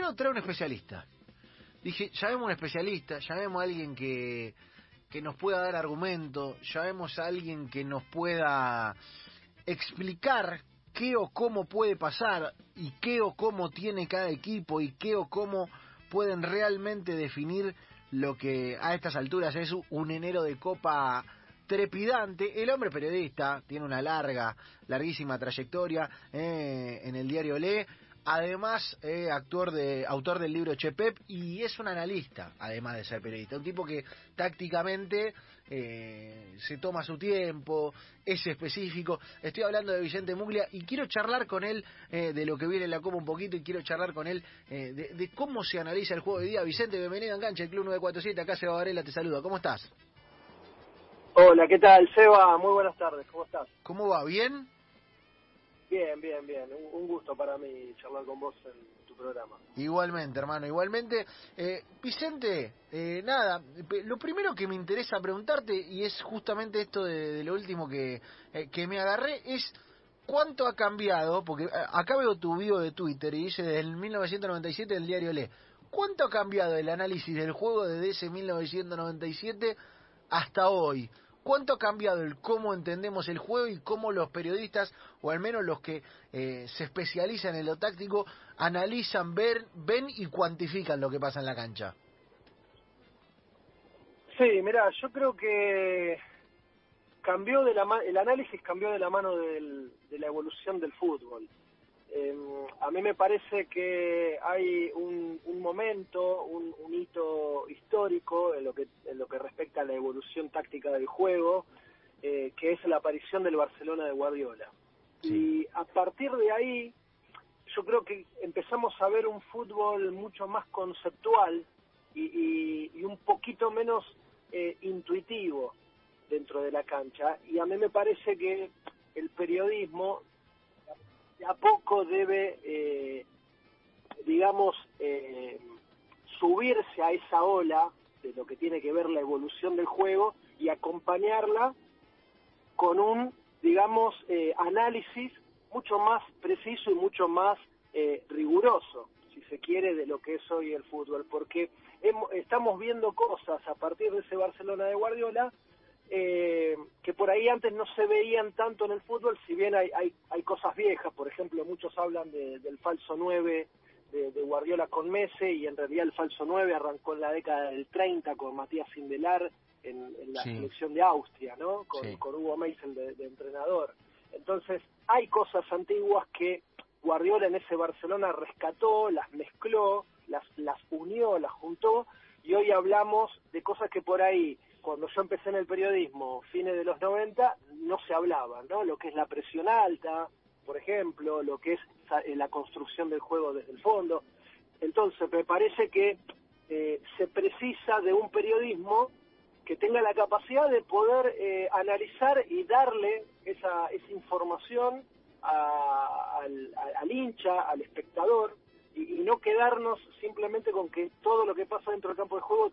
quiero traer un especialista. Dije, llamemos a un especialista, llamemos a alguien que, que nos pueda dar argumento, llamemos a alguien que nos pueda explicar qué o cómo puede pasar y qué o cómo tiene cada equipo y qué o cómo pueden realmente definir lo que a estas alturas es un enero de copa trepidante. El hombre periodista tiene una larga, larguísima trayectoria eh, en el diario Le. Además, eh, actor de, autor del libro Chepep y es un analista, además de ser periodista. Un tipo que tácticamente eh, se toma su tiempo, es específico. Estoy hablando de Vicente Muglia y quiero charlar con él eh, de lo que viene en la Copa un poquito y quiero charlar con él de, de, cómo se analiza el juego de día. Vicente, bienvenido a Enganche, el Club 947. Acá Seba Varela te saluda. ¿Cómo estás? Hola, ¿qué tal, Seba? Muy buenas tardes. ¿Cómo estás? ¿Cómo va? ¿Bien? Bien, bien, bien. Un, gusto para mí charlar con vos en tu programa. Igualmente, hermano, igualmente. Eh, Vicente, eh, nada, lo primero que me interesa preguntarte, y es justamente esto de, lo último que, eh, que me agarré, es cuánto ha cambiado, porque acá veo tu video de Twitter y dice desde el 1997 el diario Le. ¿Cuánto ha cambiado el análisis del juego desde ese 1997 hasta hoy? ¿Cuánto ha cambiado el cómo entendemos el juego y cómo los periodistas, o al menos los que eh, se especializan en lo táctico, analizan, ver, ven y cuantifican lo que pasa en la cancha? Sí, mira, yo creo que cambió de la el análisis cambió de la mano del, de la evolución del fútbol. Eh, a mí me parece que hay un, momento, un, hito histórico en lo que en lo que respecta la evolución táctica del juego, eh, que es la aparición del Barcelona de Guardiola. Y a partir de ahí, yo creo que empezamos a ver un fútbol mucho más conceptual y, un poquito menos eh, intuitivo dentro de la cancha. Y a mí me parece que el periodismo a poco debe, eh, digamos, eh, subirse a esa ola de lo que tiene que ver la evolución del juego y acompañarla con un, digamos, eh, análisis mucho más preciso y mucho más riguroso, si se quiere, de lo que es hoy el fútbol, porque estamos viendo cosas a partir de ese Barcelona de Guardiola eh, que por ahí antes no se veían tanto en el fútbol, si bien hay, hay, hay cosas viejas, por ejemplo, muchos hablan del falso 9 de, Guardiola con Messi y en realidad el falso 9 arrancó en la década del 30 con Matías Sindelar en, la selección de Austria, ¿no? Con, Hugo Meisel de, de entrenador. Entonces, hay cosas antiguas que Guardiola en ese Barcelona rescató, las mezcló, las, las unió, las juntó, y hoy hablamos de cosas que por ahí cuando yo empecé en el periodismo, fines de los 90, no se hablaba, ¿no? Lo que es la presión alta, por ejemplo, lo que es eh, la construcción del juego desde el fondo. Entonces, me parece que eh, se precisa de un periodismo que tenga la capacidad de poder eh, analizar y darle esa, esa información al, hincha, al espectador, y, y no quedarnos simplemente con que todo lo que pasa dentro del campo de juego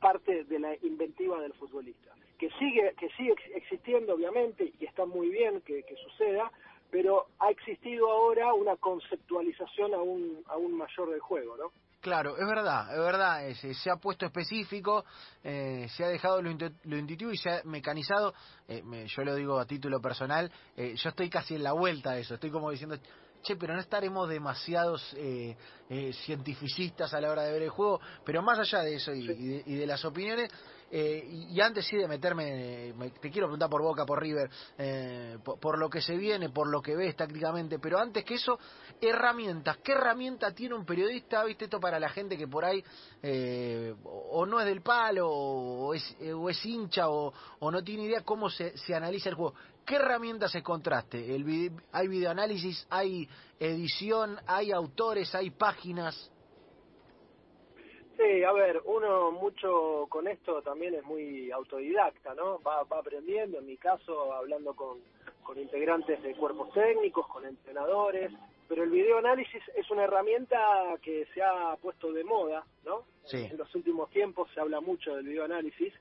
parte de la inventiva del futbolista, que sigue, que sigue existiendo obviamente y está muy bien que, suceda, pero ha existido ahora una conceptualización aún, aún mayor del juego, ¿no? Claro, es verdad, es verdad, se ha puesto específico, eh, se ha dejado lo, intuitivo y se ha mecanizado, eh, yo lo digo a título personal, eh, yo estoy casi en la vuelta de eso, estoy como diciendo, che, pero no estaremos demasiados eh, eh, cientificistas a la hora de ver el juego, pero más allá de eso y, de, las opiniones, eh, y, antes sí de meterme, te quiero preguntar por Boca, por River, por, lo que se viene, por lo que ves tácticamente, pero antes que eso, herramientas, ¿qué herramienta tiene un periodista, viste esto para la gente que por ahí o no es del palo, o es, o es hincha, o, o, no tiene idea cómo se, se analiza el juego? ¿Qué herramientas encontraste? El ¿Hay videoanálisis, hay edición, hay autores, hay páginas? Sí, a ver, uno mucho con esto también es muy autodidacta, ¿no? Va, aprendiendo, en mi caso, hablando con, con integrantes de cuerpos técnicos, con entrenadores, pero el videoanálisis es una herramienta que se ha puesto de moda, ¿no? Sí. En los últimos tiempos se habla mucho del videoanálisis,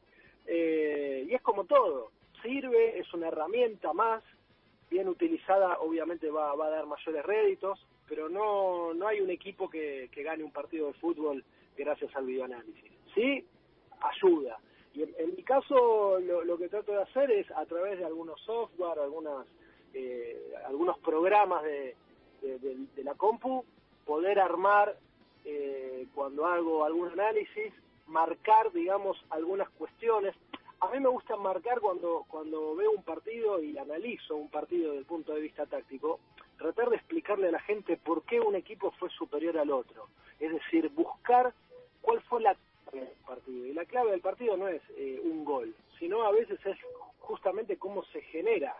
eh, y es como todo, sirve, es una herramienta más, bien utilizada obviamente va, va a dar mayores réditos, pero no, no hay un equipo que, que gane un partido de fútbol gracias al videoanálisis. Sí, ayuda. Y en, mi caso lo, lo, que trato de hacer es a través de algunos software, algunas, eh, algunos programas de, de, la compu, poder armar eh, cuando hago algún análisis, marcar, digamos, algunas cuestiones. A mí me gusta marcar cuando, cuando veo un partido y analizo un partido desde el punto de vista táctico, tratar de explicarle a la gente por qué un equipo fue superior al otro. Es decir, buscar cuál fue la clave del partido. Y la clave del partido no es eh, un gol, sino a veces es justamente cómo se genera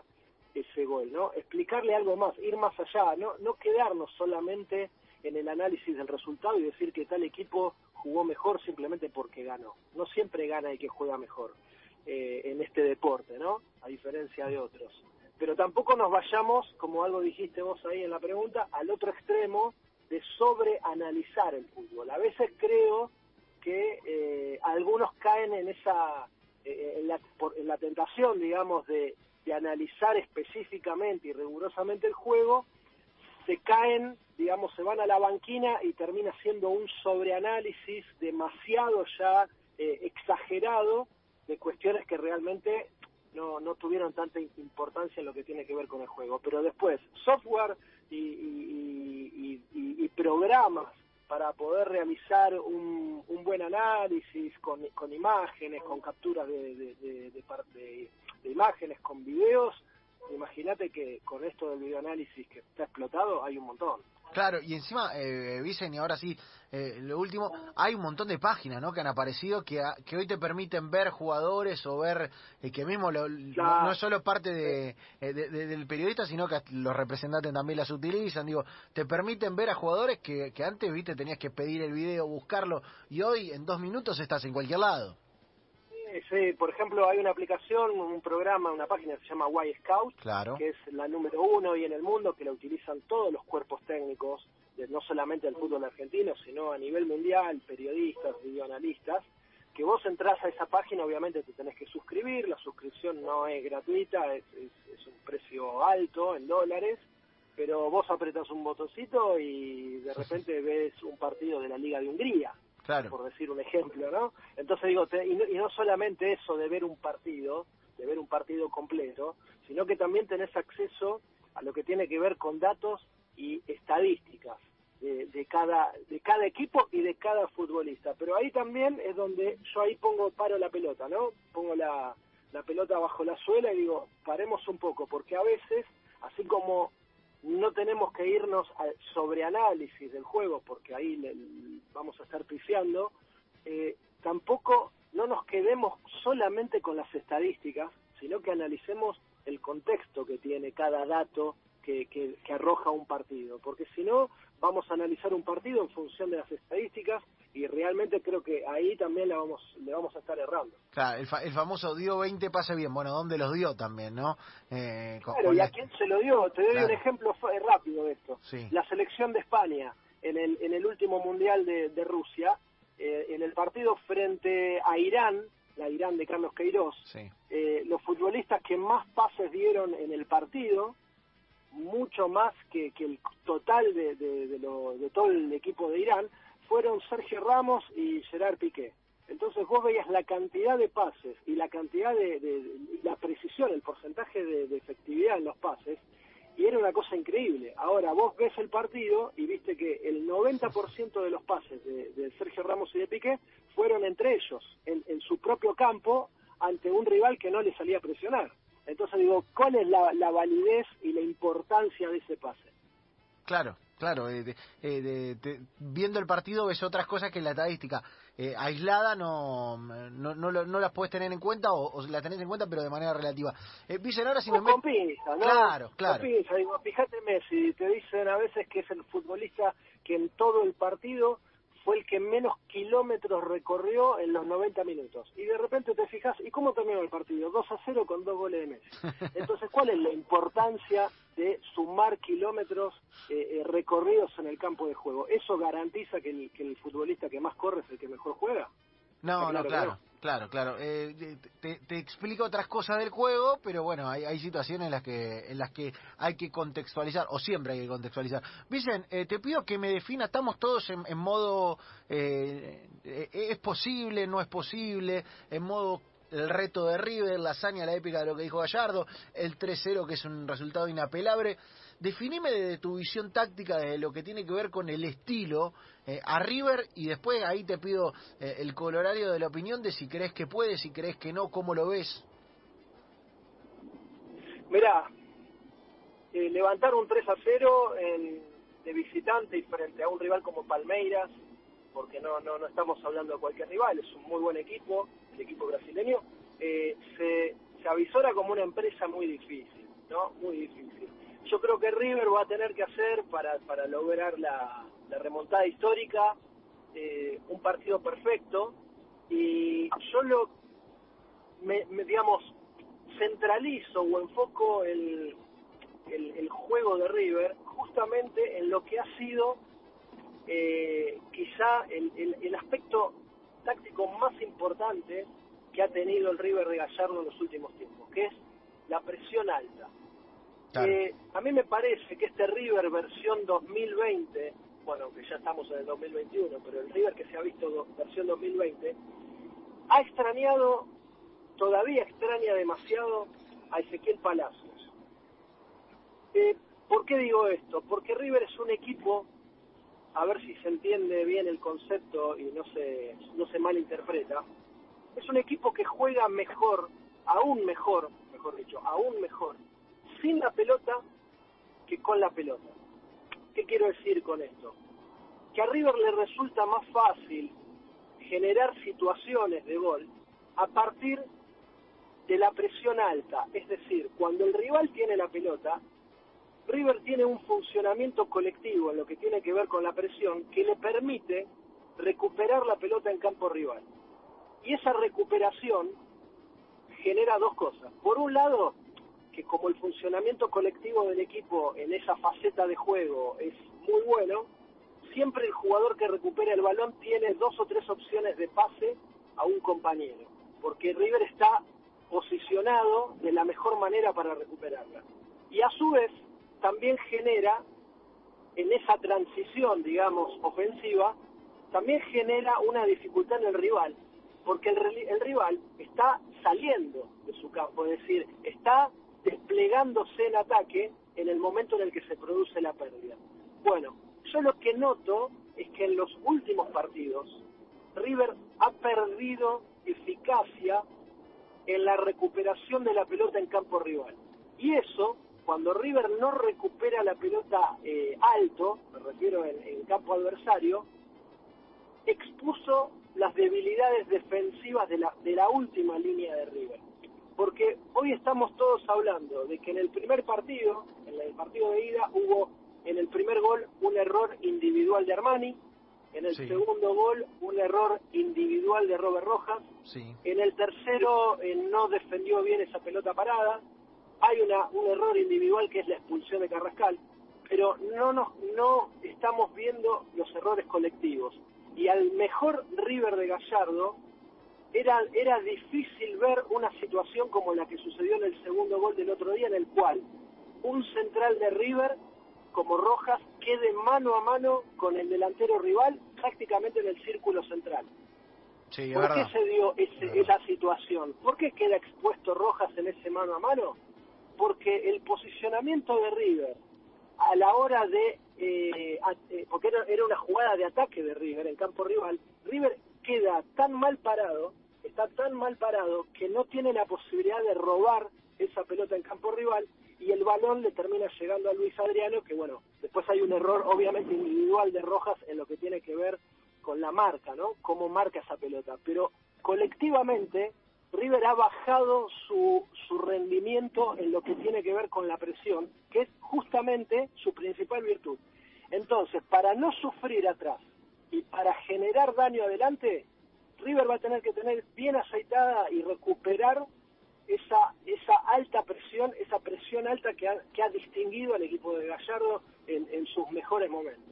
ese gol, ¿no? Explicarle algo más, ir más allá, no, no quedarnos solamente en el análisis del resultado y decir que tal equipo jugó mejor simplemente porque ganó. No siempre gana el que juega mejor eh, en este deporte, ¿no? A diferencia de otros. Pero tampoco nos vayamos, como algo dijiste vos ahí en la pregunta, al otro extremo de sobreanalizar el fútbol. A veces creo que eh, algunos caen en esa eh, en, la, en la tentación, digamos, de de analizar específicamente y rigurosamente el juego, se caen, digamos, se van a la banquina y termina siendo un sobreanálisis demasiado ya eh, exagerado de cuestiones que realmente no, no tuvieron tanta importancia en lo que tiene que ver con el juego. Pero después, software y, y, y, programas para poder realizar un, un buen análisis con, con, imágenes, con capturas de, de, de, de, de imágenes, con videos, imagínate que con esto del videoanálisis que está explotado hay un montón. Claro, y encima, eh, Vicen, y ahora sí, eh, lo último, hay un montón de páginas ¿no? que han aparecido que, que hoy te permiten ver jugadores o ver eh, que mismo lo, no, es solo parte de, eh, del periodista, sino que los representantes también las utilizan. Digo, te permiten ver a jugadores que, que antes, viste, tenías que pedir el video, buscarlo, y hoy en dos minutos estás en cualquier lado. Sí, por ejemplo, hay una aplicación, un programa, una página que se llama Y Scout, que es la número uno hoy en el mundo, que la utilizan todos los cuerpos técnicos, de, no solamente del fútbol argentino, sino a nivel mundial, periodistas, videoanalistas, que vos entras a esa página, obviamente te tenés que suscribir, la suscripción no es gratuita, es, es un precio alto en dólares, pero vos apretas un botoncito y de repente ves un partido de la Liga de Hungría por decir un ejemplo, ¿no? Entonces digo, y, no, solamente eso de ver un partido, de ver un partido completo, sino que también tenés acceso a lo que tiene que ver con datos y estadísticas de, cada de cada equipo y de cada futbolista. Pero ahí también es donde yo ahí pongo paro la pelota, ¿no? Pongo la, la pelota bajo la suela y digo, paremos un poco, porque a veces, así como no tenemos que irnos al sobreanálisis del juego, porque ahí vamos a estar pifiando, eh, tampoco no nos quedemos solamente con las estadísticas, sino que analicemos el contexto que tiene cada dato que, que, arroja un partido, porque si no, vamos a analizar un partido en función de las estadísticas y realmente creo que ahí también le vamos, le vamos a estar errando. Claro, el, famoso dio 20 pase bien, bueno, ¿dónde los dio también, no? Eh, claro, ¿y a quién se lo dio? Te doy un ejemplo rápido de esto. La selección de España en el, en el último Mundial de, de Rusia, eh, en el partido frente a Irán, la Irán de Carlos Queiroz, eh, los futbolistas que más pases dieron en el partido, mucho más que, que el total de, de, de, lo, de todo el equipo de Irán, fueron Sergio Ramos y Gerard Piqué. Entonces vos veías la cantidad de pases y la cantidad de, la precisión, el porcentaje de, efectividad en los pases, y era una cosa increíble. Ahora vos ves el partido y viste que el 90% de los pases de, Sergio Ramos y de Piqué fueron entre ellos, en, su propio campo, ante un rival que no le salía a presionar. Entonces digo, ¿cuál es la validez y la importancia de ese pase? Claro, claro. Eh, eh, viendo el partido ves otras cosas que la estadística eh, aislada no no, no, no, las puedes tener en cuenta o, las tenés en cuenta pero de manera relativa. Eh, ahora si me... Con pinza, ¿no? Claro, claro. Con pinza. Digo, fíjate Messi, te dicen a veces que es el futbolista que en todo el partido fue el que menos kilómetros recorrió en los 90 minutos. Y de repente te fijas, ¿y cómo terminó el partido? 2 a 0 con dos goles de Messi. Entonces, ¿cuál es la importancia de sumar kilómetros eh, eh, recorridos en el campo de juego? ¿Eso garantiza que el, que el futbolista que más corre es el que mejor juega? No, no, claro. Claro, claro. Eh, te, explico otras cosas del juego, pero bueno, hay, hay, situaciones en las que en las que hay que contextualizar, o siempre hay que contextualizar. Vicen, eh, te pido que me defina, estamos todos en, modo, eh, ¿es posible, no es posible? En modo el reto de River, la hazaña, la épica de lo que dijo Gallardo, el 3-0 que es un resultado inapelable. Definime de tu visión táctica de lo que tiene que ver con el estilo eh, a River y después ahí te pido eh, el colorario de la opinión de si crees que puede, si crees que no, cómo lo ves. Mirá, eh, levantar un 3 a 0 de visitante y frente a un rival como Palmeiras, porque no, no, no estamos hablando de cualquier rival, es un muy buen equipo, el equipo brasileño, se, se avisora como una empresa muy difícil, ¿no? Muy difícil yo creo que River va a tener que hacer para, para lograr la, remontada histórica eh, un partido perfecto y yo lo, me, digamos, centralizo o enfoco el, el, juego de River justamente en lo que ha sido eh, quizá el, el, el, aspecto táctico más importante que ha tenido el River de Gallardo en los últimos tiempos, que es la presión alta. Eh, a mí me parece que este River versión 2020, bueno, que ya estamos en el 2021, pero el River que se ha visto versión 2020, ha extrañado, todavía extraña demasiado a Ezequiel Palacios. Eh, ¿Por qué digo esto? Porque River es un equipo, a ver si se entiende bien el concepto y no se, no se malinterpreta, es un equipo que juega mejor, aún mejor, mejor dicho, aún mejor, sin la pelota que con la pelota. ¿Qué quiero decir con esto? Que a River le resulta más fácil generar situaciones de gol a partir de la presión alta. Es decir, cuando el rival tiene la pelota, River tiene un funcionamiento colectivo en lo que tiene que ver con la presión que le permite recuperar la pelota en campo rival. Y esa recuperación genera dos cosas. Por un lado, que como el funcionamiento colectivo del equipo en esa faceta de juego es muy bueno, siempre el jugador que recupera el balón tiene dos o tres opciones de pase a un compañero, porque River está posicionado de la mejor manera para recuperarla. Y a su vez también genera en esa transición, digamos, ofensiva, también genera una dificultad en el rival, porque el, el rival está saliendo de su campo, es decir, está desplegándose en ataque en el momento en el que se produce la pérdida. Bueno, yo lo que noto es que en los últimos partidos River ha perdido eficacia en la recuperación de la pelota en campo rival. Y eso, cuando River no recupera la pelota eh, alto, me refiero en, en campo adversario, expuso las debilidades defensivas de la, de la última línea de River porque hoy estamos todos hablando de que en el primer partido, en el partido de ida, hubo en el primer gol un error individual de Armani, en el segundo gol un error individual de Robert Rojas, en el tercero eh, no defendió bien esa pelota parada, hay una, un error individual que es la expulsión de Carrascal, pero no, nos, no estamos viendo los errores colectivos. Y al mejor River de Gallardo era, era difícil ver una situación como la que sucedió en el segundo gol del otro día, en el cual un central de River, como Rojas, quede mano a mano con el delantero rival, prácticamente en el círculo central. ¿Por qué se dio esa situación? ¿Por qué queda expuesto Rojas en ese mano a mano? Porque el posicionamiento de River a la hora de... Eh, eh, porque era, era una jugada de ataque de River en campo rival, River tan mal parado, está tan mal parado, que no tiene la posibilidad de robar esa pelota en campo rival y el balón le termina llegando a Luis Adriano, que bueno, después hay un error obviamente individual de Rojas en lo que tiene que ver con la marca, ¿no? Cómo marca esa pelota. Pero colectivamente, River ha bajado su, su rendimiento en lo que tiene que ver con la presión, que es justamente su principal virtud. Entonces, para no sufrir atrás, y para generar daño adelante, River va a tener que tener bien aceitada y recuperar esa, esa alta presión, esa presión alta que ha, que ha distinguido al equipo de Gallardo en, en sus mejores momentos.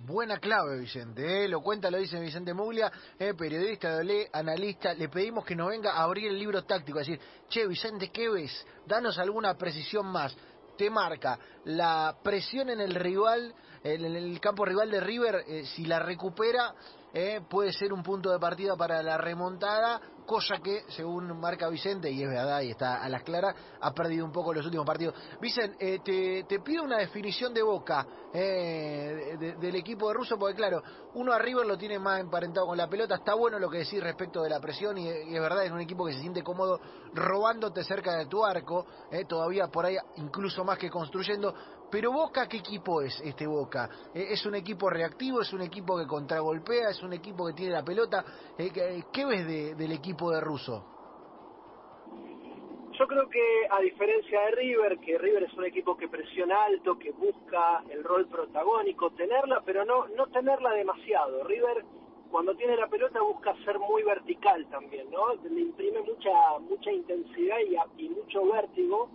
Buena clave, Vicente. ¿eh? Lo cuenta, lo dice Vicente Muglia, eh, periodista Olé, analista. Le pedimos que nos venga a abrir el libro táctico, a decir, che, Vicente, ¿qué ves? Danos alguna precisión más. Te marca la presión en el rival, en el campo rival de River, eh, si la recupera, eh, puede ser un punto de partida para la remontada cosa que, según marca Vicente, y es verdad, y está a las claras, ha perdido un poco los últimos partidos. Vicente, eh, te, pido una definición de boca eh, del equipo de Russo, porque claro, uno a River lo tiene más emparentado con la pelota, está bueno lo que decís respecto de la presión, y, es verdad, es un equipo que se siente cómodo robándote cerca de tu arco, eh, todavía por ahí incluso más que construyendo, pero Boca, ¿qué equipo es este Boca? ¿Es un equipo reactivo? ¿Es un equipo que contragolpea? ¿Es un equipo que tiene la pelota? ¿Qué ves de, del equipo? de Russo? Yo creo que a diferencia de River, que River es un equipo que presiona alto, que busca el rol protagónico, tenerla, pero no, no tenerla demasiado. River cuando tiene la pelota busca ser muy vertical también, ¿no? Le imprime mucha mucha intensidad y, y mucho vértigo.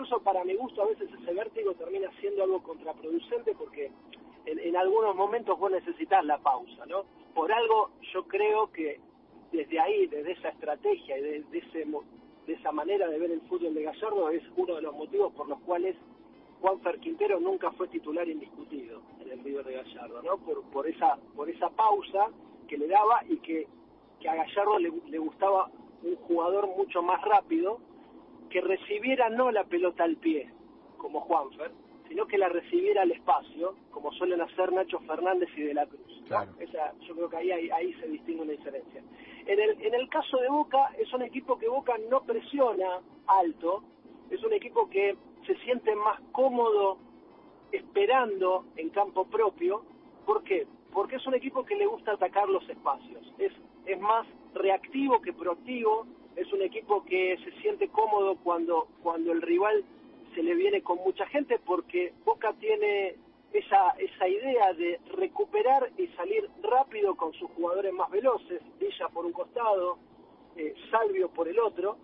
Incluso para mi gusto a veces ese vértigo termina siendo algo contraproducente porque en, en algunos momentos vos necesitas la pausa, ¿no? Por algo yo creo que desde ahí, desde esa estrategia y de, ese, de esa manera de ver el fútbol de Gallardo, es uno de los motivos por los cuales Juan Quintero nunca fue titular indiscutido en el River de Gallardo, ¿no? Por, por, esa, por esa pausa que le daba y que, que a Gallardo le, le gustaba un jugador mucho más rápido que recibiera no la pelota al pie, como Juanfer, sino que la recibiera al espacio, como suelen hacer Nacho Fernández y De la Cruz. Esa, yo creo que ahí, ahí, ahí se distingue una diferencia. En el, en el caso de Boca, es un equipo que Boca no presiona alto, es un equipo que se siente más cómodo esperando en campo propio. ¿Por qué? Porque es un equipo que le gusta atacar los espacios. Es, es más reactivo que proactivo. Es un equipo que se siente cómodo cuando, cuando el rival se le viene con mucha gente porque Boca tiene esa, esa idea de recuperar y salir rápido con sus jugadores más veloces, Villa por un costado, eh, Salvio por el otro.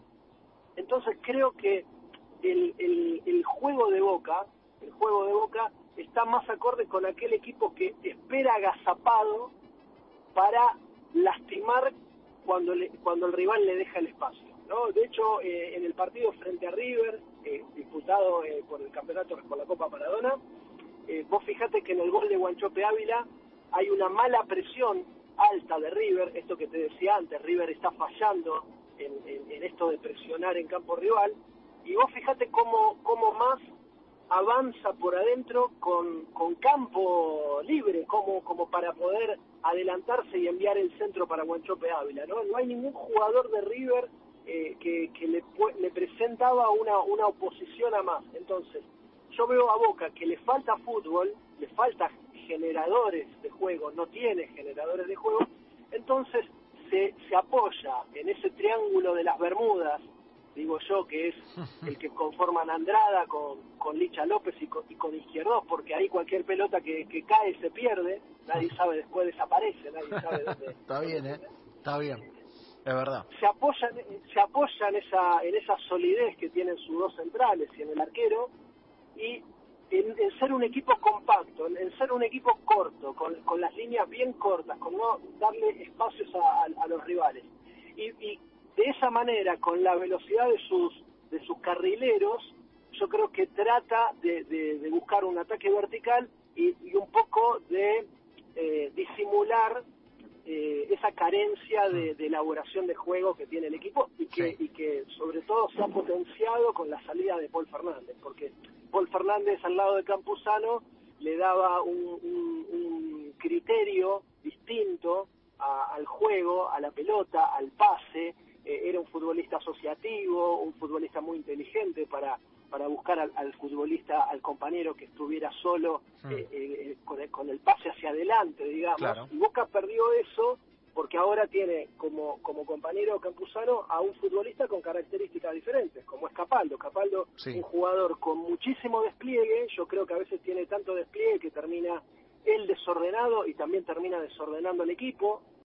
Entonces creo que el, el, el juego de Boca, el juego de Boca está más acorde con aquel equipo que espera agazapado para lastimar cuando, le, cuando el rival le deja el espacio. ¿no? De hecho, eh, en el partido frente a River, eh, disputado eh, por el campeonato, por la Copa Maradona, eh, vos fijate que en el gol de Guanchope Ávila hay una mala presión alta de River, esto que te decía antes, River está fallando en, esto de presionar en campo rival, y vos fijate cómo, cómo más avanza por adentro con, con campo libre, como, como para poder adelantarse y enviar el centro para Guanchope Ávila, ¿no? No hay ningún jugador de River eh, que, que le, le presentaba una, una oposición a más. Entonces, yo veo a Boca que le falta fútbol, le falta generadores de juego, no tiene generadores de juego, entonces se, se apoya en ese triángulo de las Bermudas, digo yo, que es el que conforman Andrada con, con Licha López y con, y con Izquierdos, porque ahí cualquier pelota que, que cae se pierde, nadie sabe después desaparece, nadie sabe dónde. Está bien, ¿eh? Está bien. Es verdad. Se apoyan, se apoyan esa, en esa solidez que tienen sus dos centrales y en el arquero, y en, ser un equipo compacto, en, ser un equipo corto, con, con, las líneas bien cortas, con no darle espacios a, los rivales. Y, y, de esa manera, con la velocidad de sus, de sus carrileros, yo creo que trata de, de, buscar un ataque vertical y, y un poco de eh, disimular eh, esa carencia de, de, elaboración de juego que tiene el equipo y que, y que sobre todo se ha potenciado con la salida de Paul Fernández, porque Paul Fernández al lado de Campuzano le daba un, criterio distinto al juego, a la pelota, al pase, eh, era un futbolista asociativo, un futbolista muy inteligente para para buscar al, futbolista, al compañero que estuviera solo hmm. eh, eh, con, el, con, el, pase hacia adelante, digamos. Y Boca perdió eso porque ahora tiene como, como compañero Campuzano a un futbolista con características diferentes, como es Capaldo. Capaldo, un jugador con muchísimo despliegue, yo creo que a veces tiene tanto despliegue que termina él desordenado y también termina desordenando el equipo.